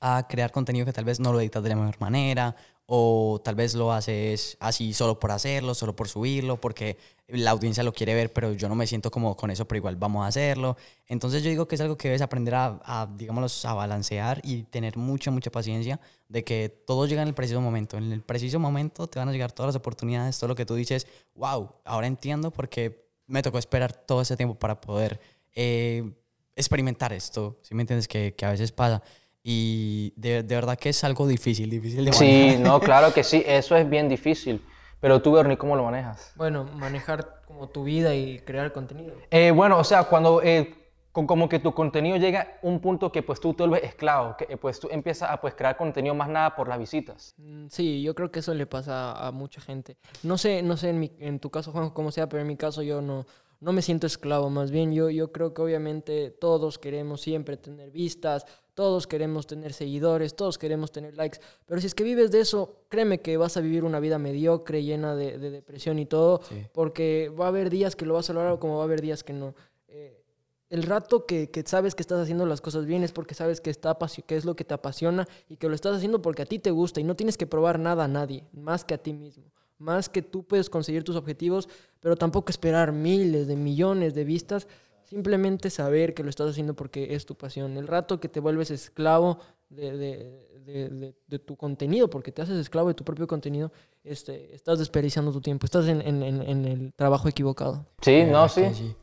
a crear contenido que tal vez no lo editas de la mejor manera o tal vez lo haces así solo por hacerlo, solo por subirlo, porque la audiencia lo quiere ver, pero yo no me siento como con eso, pero igual vamos a hacerlo. Entonces yo digo que es algo que debes aprender a, digamos, a balancear y tener mucha, mucha paciencia de que todo llega en el preciso momento. En el preciso momento te van a llegar todas las oportunidades, todo lo que tú dices, wow, ahora entiendo porque me tocó esperar todo ese tiempo para poder eh, experimentar esto, si me entiendes? Que, que a veces pasa. Y de, de, verdad que es algo difícil, difícil de manejar. Sí, no, claro que sí, <laughs> eso es bien difícil. Pero tú, Bernie, ¿cómo lo manejas? Bueno, manejar como tu vida y crear contenido. Eh, bueno, o sea, cuando eh, como que tu contenido llega a un punto que pues tú te vuelves esclavo, que pues tú empiezas a pues crear contenido más nada por las visitas. Mm, sí, yo creo que eso le pasa a mucha gente. No sé, no sé en, mi, en tu caso, Juan, cómo sea, pero en mi caso yo no, no me siento esclavo, más bien yo, yo creo que obviamente todos queremos siempre tener vistas, todos queremos tener seguidores, todos queremos tener likes, pero si es que vives de eso, créeme que vas a vivir una vida mediocre, llena de, depresión y todo, porque va a haber días que lo vas a lograr como va a haber días que no. Eh, el rato que, que, sabes que estás haciendo las cosas bien es porque sabes que, está, que es lo que te apasiona y que lo estás haciendo porque a ti te gusta y no tienes que probar nada a nadie, más que a ti mismo. Más que tú puedes conseguir tus objetivos, pero tampoco esperar miles de millones de vistas Simplemente saber que lo estás haciendo porque es tu pasión. El rato que te vuelves esclavo de, de, de, tu contenido, porque te haces esclavo de tu propio contenido, este, estás desperdiciando tu tiempo, estás en, en, en el trabajo equivocado. Sí, no, sí. sí.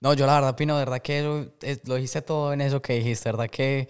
No, yo la verdad, Pino, de verdad que lo, lo dijiste todo en eso que dijiste, verdad que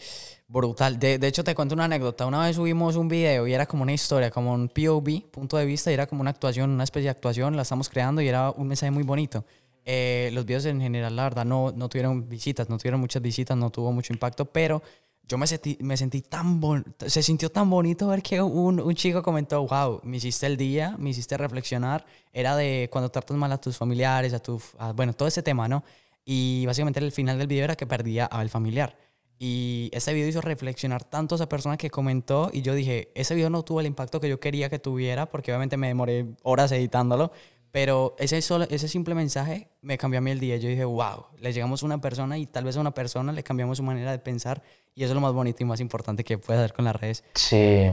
brutal. De, de, hecho, te cuento una anécdota. Una vez subimos un video y era como una historia, como un POV, punto de vista, y era como una actuación, una especie de actuación, la estamos creando y era un mensaje muy bonito. Eh, los videos en general, la verdad, no, no tuvieron visitas, no tuvieron muchas visitas, no tuvo mucho impacto, pero yo me sentí, me sentí tan bonito, se sintió tan bonito ver que un, un, chico comentó, wow, me hiciste el día, me hiciste reflexionar, era de cuando tratas mal a tus familiares, a tu, bueno, todo ese tema, ¿no? Y básicamente el final del video era que perdía al familiar. Y ese video hizo reflexionar tanto a esa persona que comentó y yo dije, ese video no tuvo el impacto que yo quería que tuviera porque obviamente me demoré horas editándolo, pero ese, solo, ese simple mensaje me cambió a mí el día. Yo dije, wow, le llegamos a una persona y tal vez a una persona le cambiamos su manera de pensar. Y eso es lo más bonito y más importante que puedes hacer con las redes. Sí.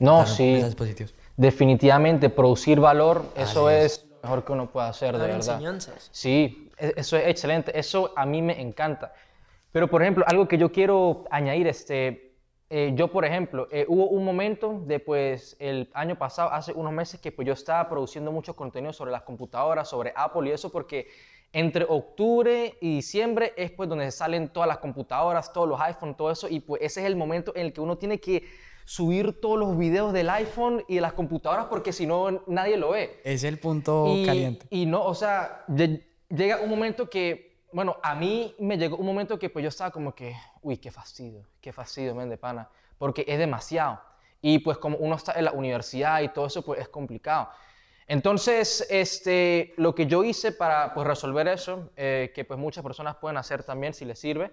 No, sí. Definitivamente, producir valor, eso es. lo mejor que uno puede hacer, de verdad. enseñanzas. Sí, e, eso es excelente. Eso a mí me encanta. Pero, por ejemplo, algo que yo quiero añadir, este, eh, yo, por ejemplo, eh, hubo un momento después, el año pasado, hace unos meses, que pues yo estaba produciendo mucho contenido sobre las computadoras, sobre Apple y eso, porque entre octubre y diciembre es pues donde salen todas las computadoras, todos los iPhones, todo eso, y pues ese es el momento en el que uno tiene que subir todos los videos del iPhone y de las computadoras porque si no nadie lo ve. Es el punto caliente. Y no, o sea, llega un momento que bueno, a mí me llegó un momento que pues yo estaba como que, uy, qué fastidio, qué fastidio, men, de pana, porque es demasiado. Y pues como uno está en la universidad y todo eso, pues es complicado. Entonces, este, lo que yo hice para pues, resolver eso, eh, que pues muchas personas pueden hacer también si les sirve,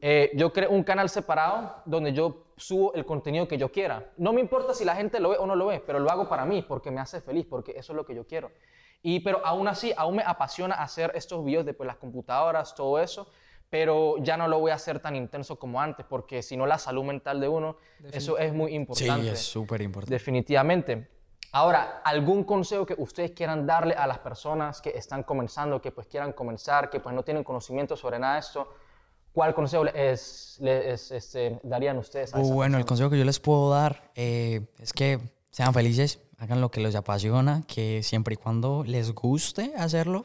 eh, yo creé un canal separado donde yo subo el contenido que yo quiera. No me importa si la gente lo ve o no lo ve, pero lo hago para mí, porque me hace feliz, porque eso es lo que yo quiero. Y, pero aún así, aún me apasiona hacer estos videos de pues, las computadoras, todo eso, pero ya no lo voy a hacer tan intenso como antes, porque si no la salud mental de uno, eso es muy importante. Sí, es súper importante. Definitivamente. Ahora, ¿algún consejo que ustedes quieran darle a las personas que están comenzando, que pues quieran comenzar, que pues no tienen conocimiento sobre nada de esto? ¿Cuál consejo les, les este, darían ustedes a uh, Bueno, el consejo que yo les puedo dar eh, es que sean felices, hagan lo que les apasiona, que siempre y cuando les guste hacerlo,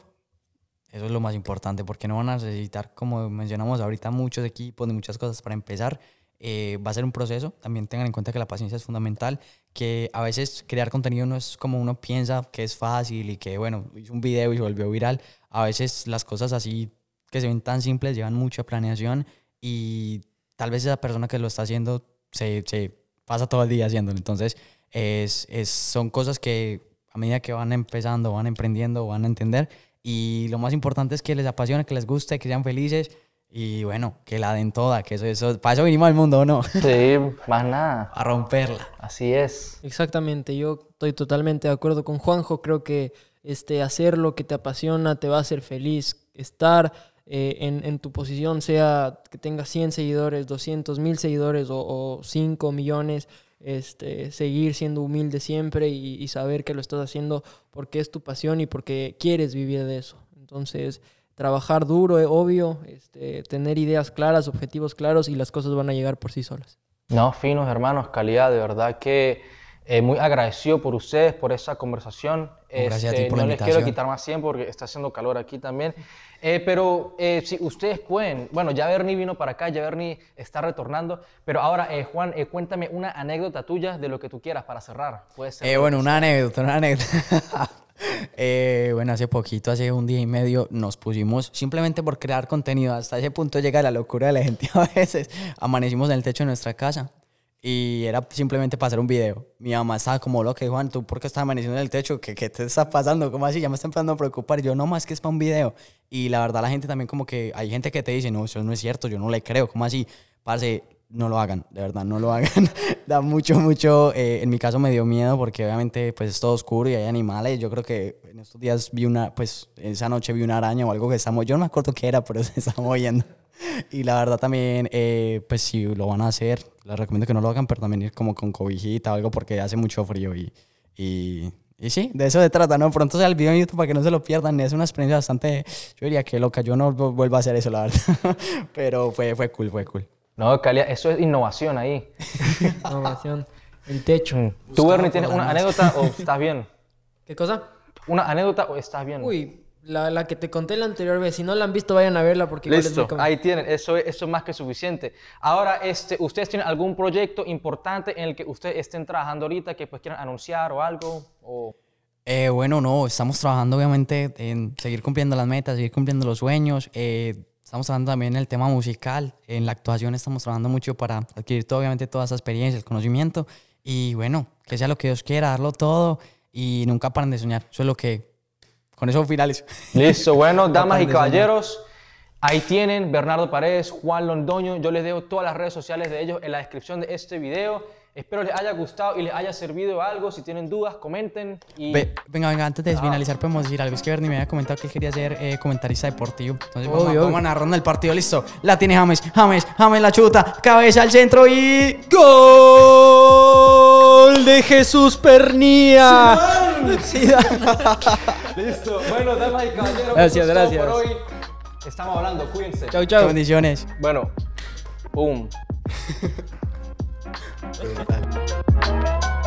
eso es lo más importante, porque no van a necesitar, como mencionamos ahorita, muchos equipos ni muchas cosas para empezar. Eh, va a ser un proceso. También tengan en cuenta que la paciencia es fundamental, que a veces crear contenido no es como uno piensa que es fácil y que, bueno, hizo un video y se volvió viral. A veces las cosas así que se ven tan simples llevan mucha planeación y tal vez esa persona que lo está haciendo se, se pasa todo el día haciéndolo. Entonces, es, es, son cosas que a medida que van empezando, van emprendiendo, van a entender. Y lo más importante es que les apasione, que les guste, que sean felices y bueno, que la den toda, que eso, eso, para eso vinimos al mundo, ¿o no? Sí, más nada. <laughs> A romperla. Así es. Exactamente, yo estoy totalmente de acuerdo con Juanjo, creo que este, hacer lo que te apasiona te va a hacer feliz, estar eh, en, tu posición, sea que tengas 100 seguidores, 200, 1000 seguidores o, o 5 millones, este, seguir siendo humilde siempre y, y saber que lo estás haciendo porque es tu pasión y porque quieres vivir de eso. Entonces, trabajar duro, eh, obvio, este, tener ideas claras, objetivos claros y las cosas van a llegar por sí solas. No, finos hermanos, calidad, de verdad que eh, muy agradecido por ustedes, por esa conversación. Gracias a ti Este, por la no les quiero quitar más tiempo porque está haciendo calor aquí también. Eh, pero eh, si ustedes pueden, bueno, ya Bernie vino para acá, ya Bernie está retornando, pero ahora, eh, Juan, eh, cuéntame una anécdota tuya de lo que tú quieras para cerrar. Puede ser. Eh, bueno, una anécdota, una anécdota. <laughs> Eh, bueno, hace poquito, hace un día y medio, nos pusimos simplemente por crear contenido. Hasta ese punto llega la locura de la gente <laughs> a veces. Amanecimos en el techo de nuestra casa y era simplemente para hacer un video. Mi mamá estaba como loca, Juan, ¿tú por qué estás amaneciendo en el techo? ¿Qué, qué te está pasando? ¿Cómo así? Ya me está empezando a preocupar. Yo, no, más que es para un video. Y la verdad, la gente también como que, hay gente que te dice, no, eso no es cierto, yo no le creo. ¿Cómo así? Parce, no lo hagan, de verdad, no lo hagan. <laughs> da mucho, mucho, eh, en mi caso me dio miedo porque obviamente pues es todo oscuro y hay animales. Yo creo que en estos días vi una, pues esa noche vi una araña o algo que estamos, yo no me acuerdo qué era, pero <laughs> se estaba moviendo. Y la verdad también, eh, pues si lo van a hacer, les recomiendo que no lo hagan, pero también ir como con cobijita o algo porque hace mucho frío y, y, y sí, de eso se trata, ¿no? Pronto sea el video en YouTube para que no se lo pierdan. Es una experiencia bastante, yo diría que loca, yo no vu- vuelvo a hacer eso, la verdad. <laughs> pero fue, fue cool, fue cool. No, calidad, eso es innovación ahí. <laughs> Innovación. El techo. ¿Tú, Bernie, tienes una anécdota o estás bien? <laughs> ¿Qué cosa? ¿Una anécdota o estás bien? Uy, la, la que te conté la anterior vez. Si no la han visto, vayan a verla porque igual es Listo, muy com- ahí tienen, eso es, eso es más que suficiente. Ahora, este, ¿ustedes tienen algún proyecto importante en el que ustedes estén trabajando ahorita que pues quieran anunciar o algo? O... Eh, bueno, no, estamos trabajando obviamente en seguir cumpliendo las metas, seguir cumpliendo los sueños. eh, estamos trabajando también en el tema musical, en la actuación estamos trabajando mucho para adquirir todo, obviamente toda esa experiencia, el conocimiento. Y bueno, que sea lo que Dios quiera, darlo todo y nunca paren de soñar. Eso es lo que... Con eso finalizo. <laughs> Listo, bueno, damas y caballeros, ahí tienen Bernardo Paredes, Juan Londoño. Yo les dejo todas las redes sociales de ellos en la descripción de este video. Espero les haya gustado y les haya servido algo. Si tienen dudas, comenten. Y... Ve- venga, venga, antes de finalizar podemos decir algo. Es que Bernie me había comentado que él quería ser eh, comentarista deportivo. Entonces vamos, a- Obvio, vamos obvio. a narrando el partido. Listo. La tiene James. James. James la chuta. Cabeza al centro y... ¡Gol! de Jesús Pernía. <laughs> Listo, bueno, damas y caballeros, Gracias, gracias. por hoy. Estamos hablando, cuídense. Chau, chau. Bendiciones. Bueno, boom. <laughs> 拜拜。